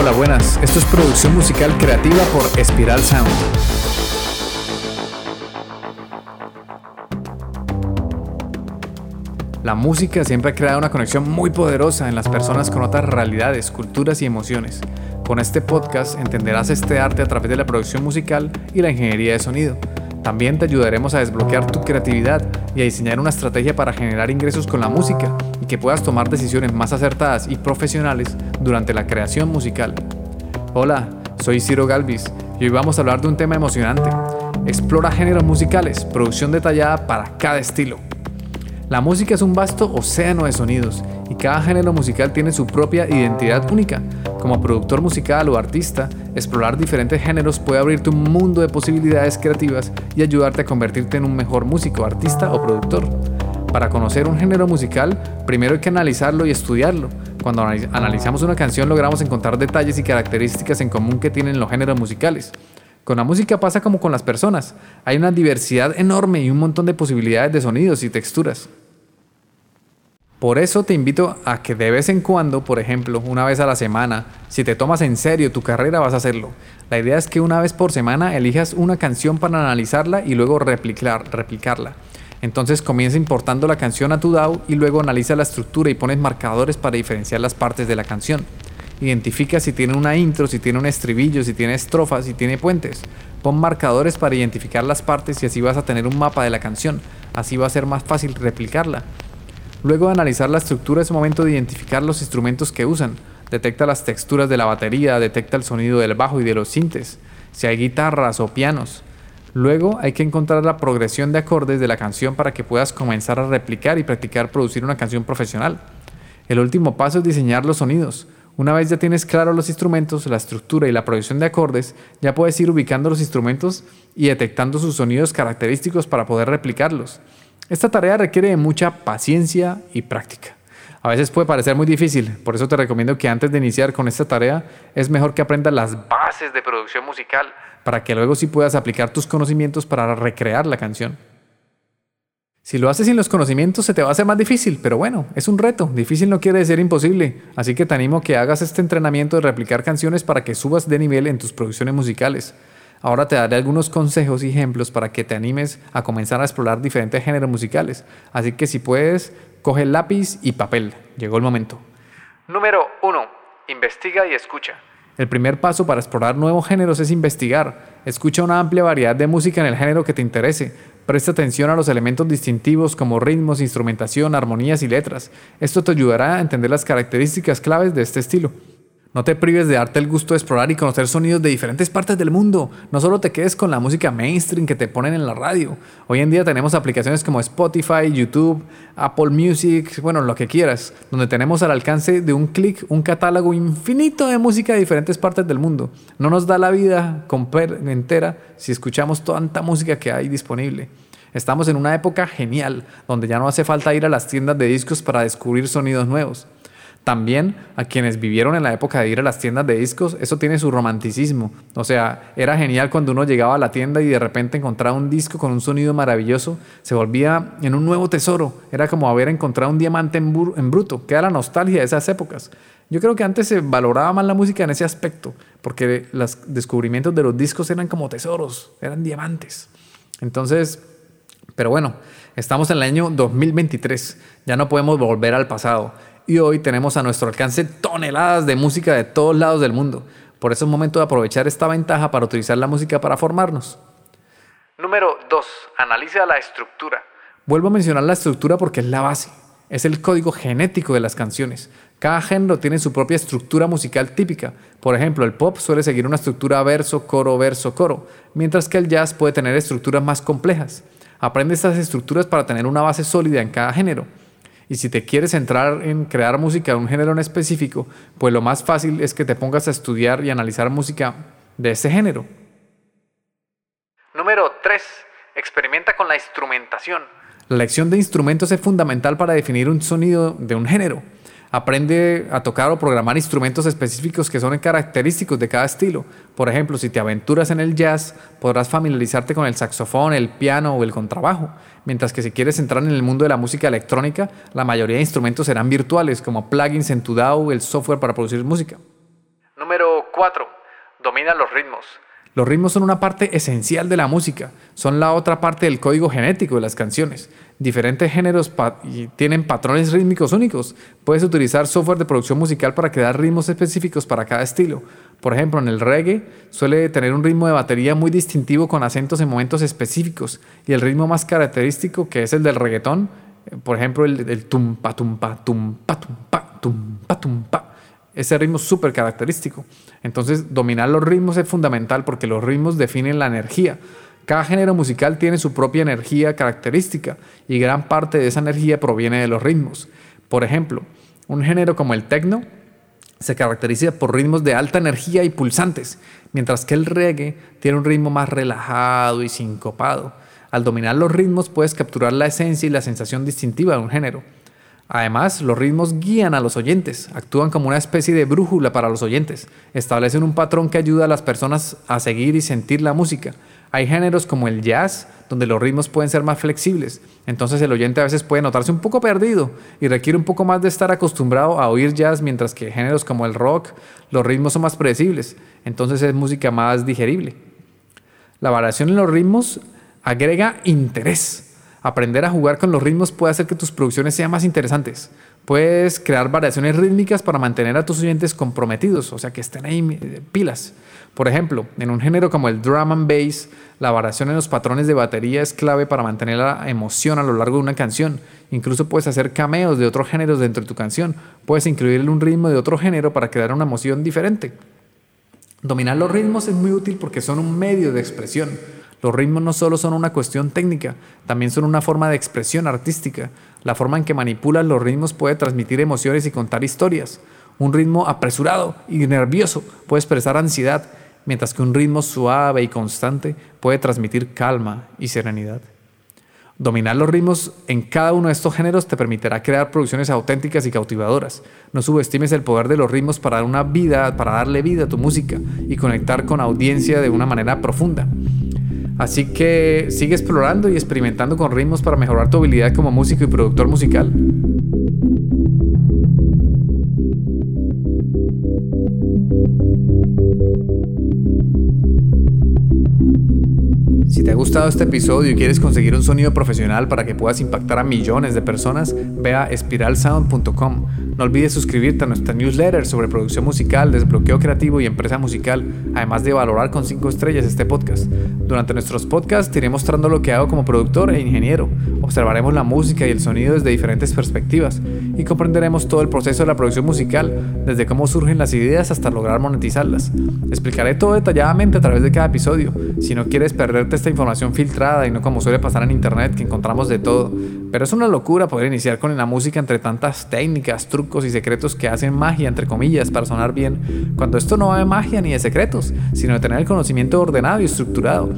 Hola, buenas. Esto es producción musical creativa por Espiral Sound. La música siempre ha creado una conexión muy poderosa en las personas con otras realidades, culturas y emociones. Con este podcast entenderás este arte a través de la producción musical y la ingeniería de sonido. También te ayudaremos a desbloquear tu creatividad y a diseñar una estrategia para generar ingresos con la música y que puedas tomar decisiones más acertadas y profesionales durante la creación musical. Hola, soy Ciro Galvis y hoy vamos a hablar de un tema emocionante. Explora géneros musicales, producción detallada para cada estilo. La música es un vasto océano de sonidos y cada género musical tiene su propia identidad única. Como productor musical o artista, explorar diferentes géneros puede abrirte un mundo de posibilidades creativas y ayudarte a convertirte en un mejor músico, artista o productor. Para conocer un género musical, primero hay que analizarlo y estudiarlo. Cuando analizamos una canción logramos encontrar detalles y características en común que tienen los géneros musicales. Con la música pasa como con las personas. Hay una diversidad enorme y un montón de posibilidades de sonidos y texturas. Por eso te invito a que de vez en cuando, por ejemplo, una vez a la semana, si te tomas en serio tu carrera vas a hacerlo. La idea es que una vez por semana elijas una canción para analizarla y luego replicar, replicarla. Entonces comienza importando la canción a tu DAW y luego analiza la estructura y pones marcadores para diferenciar las partes de la canción. Identifica si tiene una intro, si tiene un estribillo, si tiene estrofas, si tiene puentes. Pon marcadores para identificar las partes y así vas a tener un mapa de la canción. Así va a ser más fácil replicarla. Luego de analizar la estructura es momento de identificar los instrumentos que usan. Detecta las texturas de la batería, detecta el sonido del bajo y de los sintes, si hay guitarras o pianos. Luego hay que encontrar la progresión de acordes de la canción para que puedas comenzar a replicar y practicar producir una canción profesional. El último paso es diseñar los sonidos. Una vez ya tienes claro los instrumentos, la estructura y la progresión de acordes, ya puedes ir ubicando los instrumentos y detectando sus sonidos característicos para poder replicarlos. Esta tarea requiere de mucha paciencia y práctica. A veces puede parecer muy difícil, por eso te recomiendo que antes de iniciar con esta tarea es mejor que aprendas las bases de producción musical para que luego sí puedas aplicar tus conocimientos para recrear la canción. Si lo haces sin los conocimientos se te va a hacer más difícil, pero bueno, es un reto. Difícil no quiere decir imposible, así que te animo a que hagas este entrenamiento de replicar canciones para que subas de nivel en tus producciones musicales. Ahora te daré algunos consejos y ejemplos para que te animes a comenzar a explorar diferentes géneros musicales. Así que si puedes, coge lápiz y papel. Llegó el momento. Número 1. Investiga y escucha. El primer paso para explorar nuevos géneros es investigar. Escucha una amplia variedad de música en el género que te interese. Presta atención a los elementos distintivos como ritmos, instrumentación, armonías y letras. Esto te ayudará a entender las características claves de este estilo. No te prives de darte el gusto de explorar y conocer sonidos de diferentes partes del mundo. No solo te quedes con la música mainstream que te ponen en la radio. Hoy en día tenemos aplicaciones como Spotify, YouTube, Apple Music, bueno, lo que quieras, donde tenemos al alcance de un clic un catálogo infinito de música de diferentes partes del mundo. No nos da la vida entera si escuchamos tanta música que hay disponible. Estamos en una época genial, donde ya no hace falta ir a las tiendas de discos para descubrir sonidos nuevos. También a quienes vivieron en la época de ir a las tiendas de discos, eso tiene su romanticismo. O sea, era genial cuando uno llegaba a la tienda y de repente encontraba un disco con un sonido maravilloso, se volvía en un nuevo tesoro. Era como haber encontrado un diamante en, bruto, que era la nostalgia de esas épocas. Yo creo que antes se valoraba más la música en ese aspecto, porque los descubrimientos de los discos eran como tesoros, eran diamantes. Entonces, pero bueno, estamos en el año 2023, ya no podemos volver al pasado y hoy tenemos a nuestro alcance toneladas de música de todos lados del mundo. Por eso es momento de aprovechar esta ventaja para utilizar la música para formarnos. Número 2. Analiza la estructura. Vuelvo a mencionar la estructura porque es la base. Es el código genético de las canciones. Cada género tiene su propia estructura musical típica. Por ejemplo, el pop suele seguir una estructura verso, coro, verso, coro, mientras que el jazz puede tener estructuras más complejas. Aprende estas estructuras para tener una base sólida en cada género. Y si te quieres centrar en crear música de un género en específico, pues lo más fácil es que te pongas a estudiar y analizar música de ese género. Número 3. Experimenta con la instrumentación. La lección de instrumentos es fundamental para definir un sonido de un género. Aprende a tocar o programar instrumentos específicos que son característicos de cada estilo. Por ejemplo, si te aventuras en el jazz, podrás familiarizarte con el saxofón, el piano o el contrabajo. Mientras que si quieres entrar en el mundo de la música electrónica, la mayoría de instrumentos serán virtuales, como plugins en tu DAW, el software para producir música. Número 4. Domina los ritmos. Los ritmos son una parte esencial de la música, son la otra parte del código genético de las canciones. Diferentes géneros tienen patrones rítmicos únicos. Puedes utilizar software de producción musical para crear ritmos específicos para cada estilo. Por ejemplo, en el reggae suele tener un ritmo de batería muy distintivo con acentos en momentos específicos y el ritmo más característico que es el del reggaetón, eh, por ejemplo, el, el tumpa tumpa tumpa tumpa ese ritmo súper característico. Entonces, dominar los ritmos es fundamental porque los ritmos definen la energía. Cada género musical tiene su propia energía característica y gran parte de esa energía proviene de los ritmos. Por ejemplo, un género como el techno se caracteriza por ritmos de alta energía y pulsantes, mientras que el reggae tiene un ritmo más relajado y sincopado. Al dominar los ritmos puedes capturar la esencia y la sensación distintiva de un género. Además, los ritmos guían a los oyentes, actúan como una especie de brújula para los oyentes, establecen un patrón que ayuda a las personas a seguir y sentir la música. Hay géneros como el jazz, donde los ritmos pueden ser más flexibles, entonces el oyente a veces puede notarse un poco perdido y requiere un poco más de estar acostumbrado a oír jazz, mientras que géneros como el rock, los ritmos son más predecibles, entonces es música más digerible. La variación en los ritmos agrega interés Aprender a jugar con los ritmos puede hacer que tus producciones sean más interesantes. Puedes crear variaciones rítmicas para mantener a tus oyentes comprometidos, o sea, que estén ahí eh, pilas. Por ejemplo, en un género como el drum and bass, la variación en los patrones de batería es clave para mantener la emoción a lo largo de una canción. Incluso puedes hacer cameos de otros géneros dentro de tu canción. Puedes incluir un ritmo de otro género para crear una emoción diferente. Dominar los ritmos es muy útil porque son un medio de expresión. Los ritmos no solo son una cuestión técnica, también son una forma de expresión artística. La forma en que manipulas los ritmos puede transmitir emociones y contar historias. Un ritmo apresurado y nervioso puede expresar ansiedad, mientras que un ritmo suave y constante puede transmitir calma y serenidad. Dominar los ritmos en cada uno de estos géneros te permitirá crear producciones auténticas y cautivadoras. No subestimes el poder de los ritmos para dar una vida, para darle vida a tu música y conectar con audiencia de una manera profunda. Así que sigue explorando y experimentando con ritmos para mejorar tu habilidad como músico y productor musical. Si te ha gustado este episodio y quieres conseguir un sonido profesional para que puedas impactar a millones de personas, ve a espiralsound.com no olvides suscribirte a nuestra newsletter sobre producción musical, desbloqueo creativo y empresa musical, además de valorar con 5 estrellas este podcast. Durante nuestros podcasts iré mostrando lo que hago como productor e ingeniero. Observaremos la música y el sonido desde diferentes perspectivas y comprenderemos todo el proceso de la producción musical, desde cómo surgen las ideas hasta lograr monetizarlas. Explicaré todo detalladamente a través de cada episodio. Si no quieres perderte esta información filtrada y no como suele pasar en internet que encontramos de todo, pero es una locura poder iniciar con la música entre tantas técnicas, trucos, y secretos que hacen magia, entre comillas, para sonar bien, cuando esto no va de magia ni de secretos, sino de tener el conocimiento ordenado y estructurado.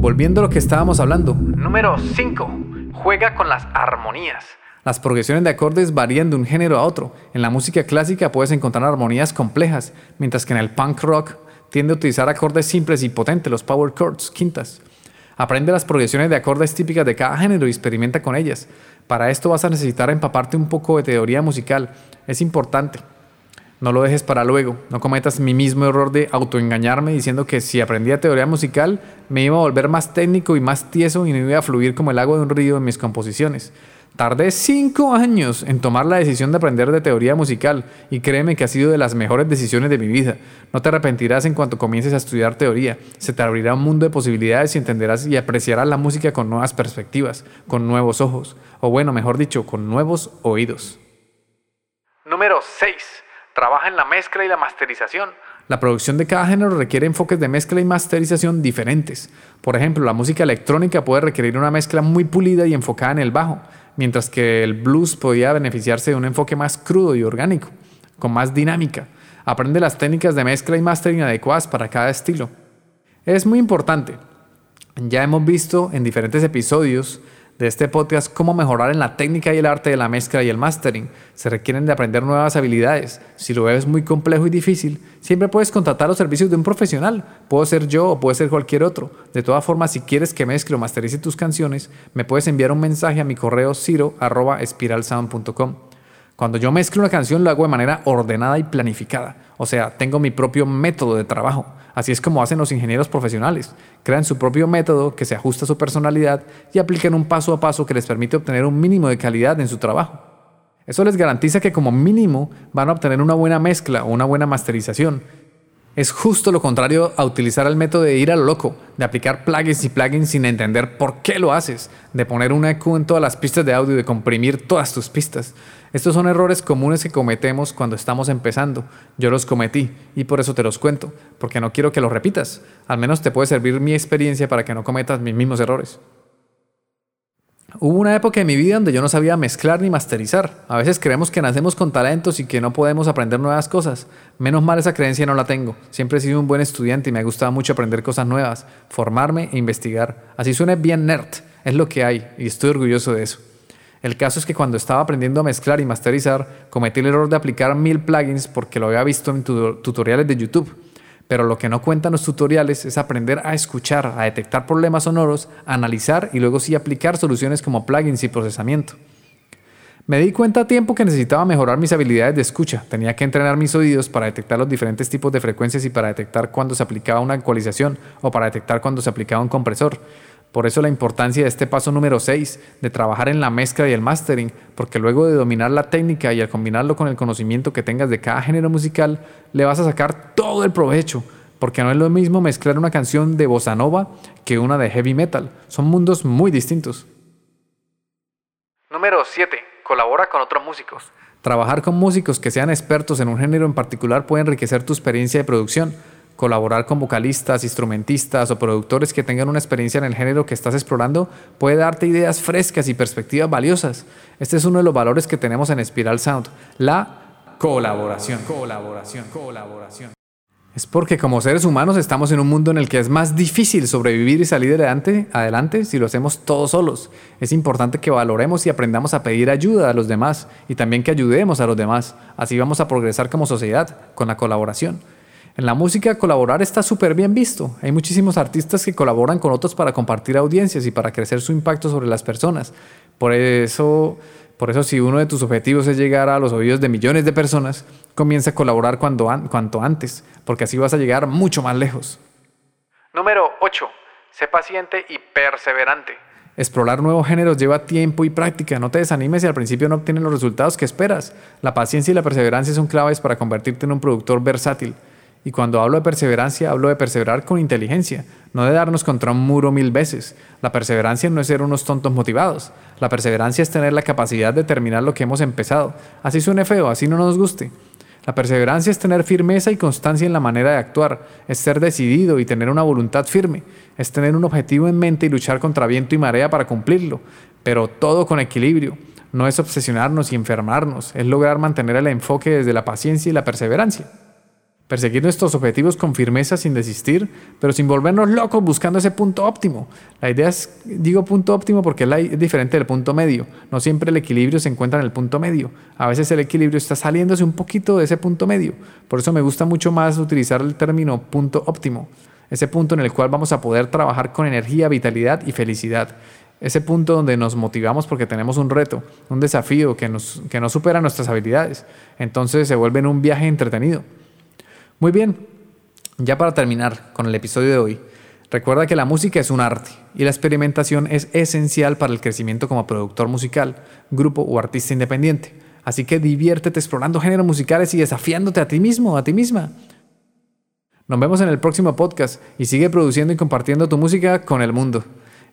Volviendo a lo que estábamos hablando. Número 5. Juega con las armonías. Las progresiones de acordes varían de un género a otro. En la música clásica puedes encontrar armonías complejas, mientras que en el punk rock tiende a utilizar acordes simples y potentes, los power chords, quintas. Aprende las progresiones de acordes típicas de cada género y experimenta con ellas. Para esto vas a necesitar empaparte un poco de teoría musical. Es importante. No lo dejes para luego. No cometas mi mismo error de autoengañarme diciendo que si aprendía teoría musical me iba a volver más técnico y más tieso y no iba a fluir como el agua de un río en mis composiciones. Tardé cinco años en tomar la decisión de aprender de teoría musical y créeme que ha sido de las mejores decisiones de mi vida. No te arrepentirás en cuanto comiences a estudiar teoría. Se te abrirá un mundo de posibilidades y entenderás y apreciarás la música con nuevas perspectivas, con nuevos ojos, o bueno, mejor dicho, con nuevos oídos. Número 6. Trabaja en la mezcla y la masterización. La producción de cada género requiere enfoques de mezcla y masterización diferentes. Por ejemplo, la música electrónica puede requerir una mezcla muy pulida y enfocada en el bajo, mientras que el blues podía beneficiarse de un enfoque más crudo y orgánico, con más dinámica. Aprende las técnicas de mezcla y mastering adecuadas para cada estilo. Es muy importante. Ya hemos visto en diferentes episodios de este podcast cómo mejorar en la técnica y el arte de la mezcla y el mastering. Se requieren de aprender nuevas habilidades. Si lo ves muy complejo y difícil, siempre puedes contratar los servicios de un profesional. Puedo ser yo o puede ser cualquier otro. De todas formas, si quieres que mezcle o masterice tus canciones, me puedes enviar un mensaje a mi correo ciro.espiralsound.com. Cuando yo mezclo una canción lo hago de manera ordenada y planificada. O sea, tengo mi propio método de trabajo. Así es como hacen los ingenieros profesionales. Crean su propio método que se ajusta a su personalidad y aplican un paso a paso que les permite obtener un mínimo de calidad en su trabajo. Eso les garantiza que como mínimo van a obtener una buena mezcla o una buena masterización. Es justo lo contrario a utilizar el método de ir a lo loco, de aplicar plugins y plugins sin entender por qué lo haces, de poner una EQ en todas las pistas de audio y de comprimir todas tus pistas. Estos son errores comunes que cometemos cuando estamos empezando. Yo los cometí y por eso te los cuento, porque no quiero que los repitas. Al menos te puede servir mi experiencia para que no cometas mis mismos errores. Hubo una época en mi vida donde yo no sabía mezclar ni masterizar. A veces creemos que nacemos con talentos y que no podemos aprender nuevas cosas. Menos mal esa creencia no la tengo. Siempre he sido un buen estudiante y me ha gustado mucho aprender cosas nuevas, formarme e investigar. Así suena bien nerd. Es lo que hay y estoy orgulloso de eso. El caso es que cuando estaba aprendiendo a mezclar y masterizar, cometí el error de aplicar mil plugins porque lo había visto en tutoriales de YouTube. Pero lo que no cuentan los tutoriales es aprender a escuchar, a detectar problemas sonoros, analizar y luego sí aplicar soluciones como plugins y procesamiento. Me di cuenta a tiempo que necesitaba mejorar mis habilidades de escucha. Tenía que entrenar mis oídos para detectar los diferentes tipos de frecuencias y para detectar cuando se aplicaba una ecualización o para detectar cuando se aplicaba un compresor. Por eso la importancia de este paso número 6, de trabajar en la mezcla y el mastering, porque luego de dominar la técnica y al combinarlo con el conocimiento que tengas de cada género musical, le vas a sacar todo el provecho, porque no es lo mismo mezclar una canción de bossa nova que una de heavy metal, son mundos muy distintos. Número 7. Colabora con otros músicos. Trabajar con músicos que sean expertos en un género en particular puede enriquecer tu experiencia de producción Colaborar con vocalistas, instrumentistas o productores que tengan una experiencia en el género que estás explorando puede darte ideas frescas y perspectivas valiosas. Este es uno de los valores que tenemos en Spiral Sound, la colaboración. Colaboración, colaboración. Es porque como seres humanos estamos en un mundo en el que es más difícil sobrevivir y salir adelante, adelante si lo hacemos todos solos. Es importante que valoremos y aprendamos a pedir ayuda a los demás y también que ayudemos a los demás. Así vamos a progresar como sociedad con la colaboración. En la música colaborar está súper bien visto. Hay muchísimos artistas que colaboran con otros para compartir audiencias y para crecer su impacto sobre las personas. Por eso, por eso si uno de tus objetivos es llegar a los oídos de millones de personas, comienza a colaborar cuando cuanto antes, porque así vas a llegar mucho más lejos. Número 8. Sé paciente y perseverante. Explorar nuevos géneros lleva tiempo y práctica. No te desanimes si al principio no obtienes los resultados que esperas. La paciencia y la perseverancia son claves para convertirte en un productor versátil. Y cuando hablo de perseverancia, hablo de perseverar con inteligencia, no de darnos contra un muro mil veces. La perseverancia no es ser unos tontos motivados. La perseverancia es tener la capacidad de terminar lo que hemos empezado. Así suene feo, así no nos guste. La perseverancia es tener firmeza y constancia en la manera de actuar, es ser decidido y tener una voluntad firme, es tener un objetivo en mente y luchar contra viento y marea para cumplirlo, pero todo con equilibrio. No es obsesionarnos y enfermarnos, es lograr mantener el enfoque desde la paciencia y la perseverancia. Perseguir nuestros objetivos con firmeza sin desistir, pero sin volvernos locos buscando ese punto óptimo. La idea es, digo punto óptimo porque es, diferente del punto medio. No siempre el equilibrio se encuentra en el punto medio. A veces el equilibrio está saliéndose un poquito de ese punto medio. Por eso me gusta mucho más utilizar el término punto óptimo. Ese punto en el cual vamos a poder trabajar con energía, vitalidad y felicidad. Ese punto donde nos motivamos porque tenemos un reto, un desafío que, nos, que no supera nuestras habilidades. Entonces se vuelve un viaje entretenido. Muy bien, ya para terminar con el episodio de hoy, recuerda que la música es un arte y la experimentación es esencial para el crecimiento como productor musical, grupo o artista independiente. Así que diviértete explorando géneros musicales y desafiándote a ti mismo, a ti misma. Nos vemos en el próximo podcast y sigue produciendo y compartiendo tu música con el mundo.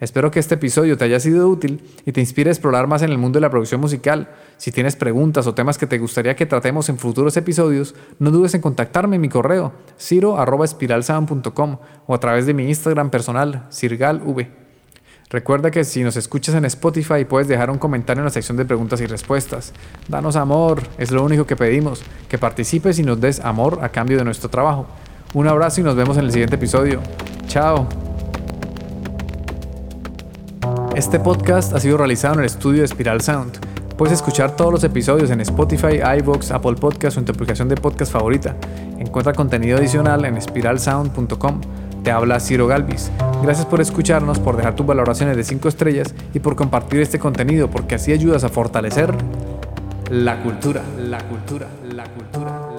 Espero que este episodio te haya sido útil y te inspire a explorar más en el mundo de la producción musical. Si tienes preguntas o temas que te gustaría que tratemos en futuros episodios, no dudes en contactarme en mi correo ciro.espiralsound.com o a través de mi Instagram personal, sirgalv. Recuerda que si nos escuchas en Spotify puedes dejar un comentario en la sección de preguntas y respuestas. Danos amor, es lo único que pedimos, que participes y nos des amor a cambio de nuestro trabajo. Un abrazo y nos vemos en el siguiente episodio. Chao. Este podcast ha sido realizado en el estudio de Spiral Sound. Puedes escuchar todos los episodios en Spotify, iVoox, Apple Podcasts o en tu aplicación de podcast favorita. Encuentra contenido adicional en spiralsound.com. Te habla Ciro Galvis. Gracias por escucharnos, por dejar tus valoraciones de 5 estrellas y por compartir este contenido porque así ayudas a fortalecer la cultura, la cultura, la cultura.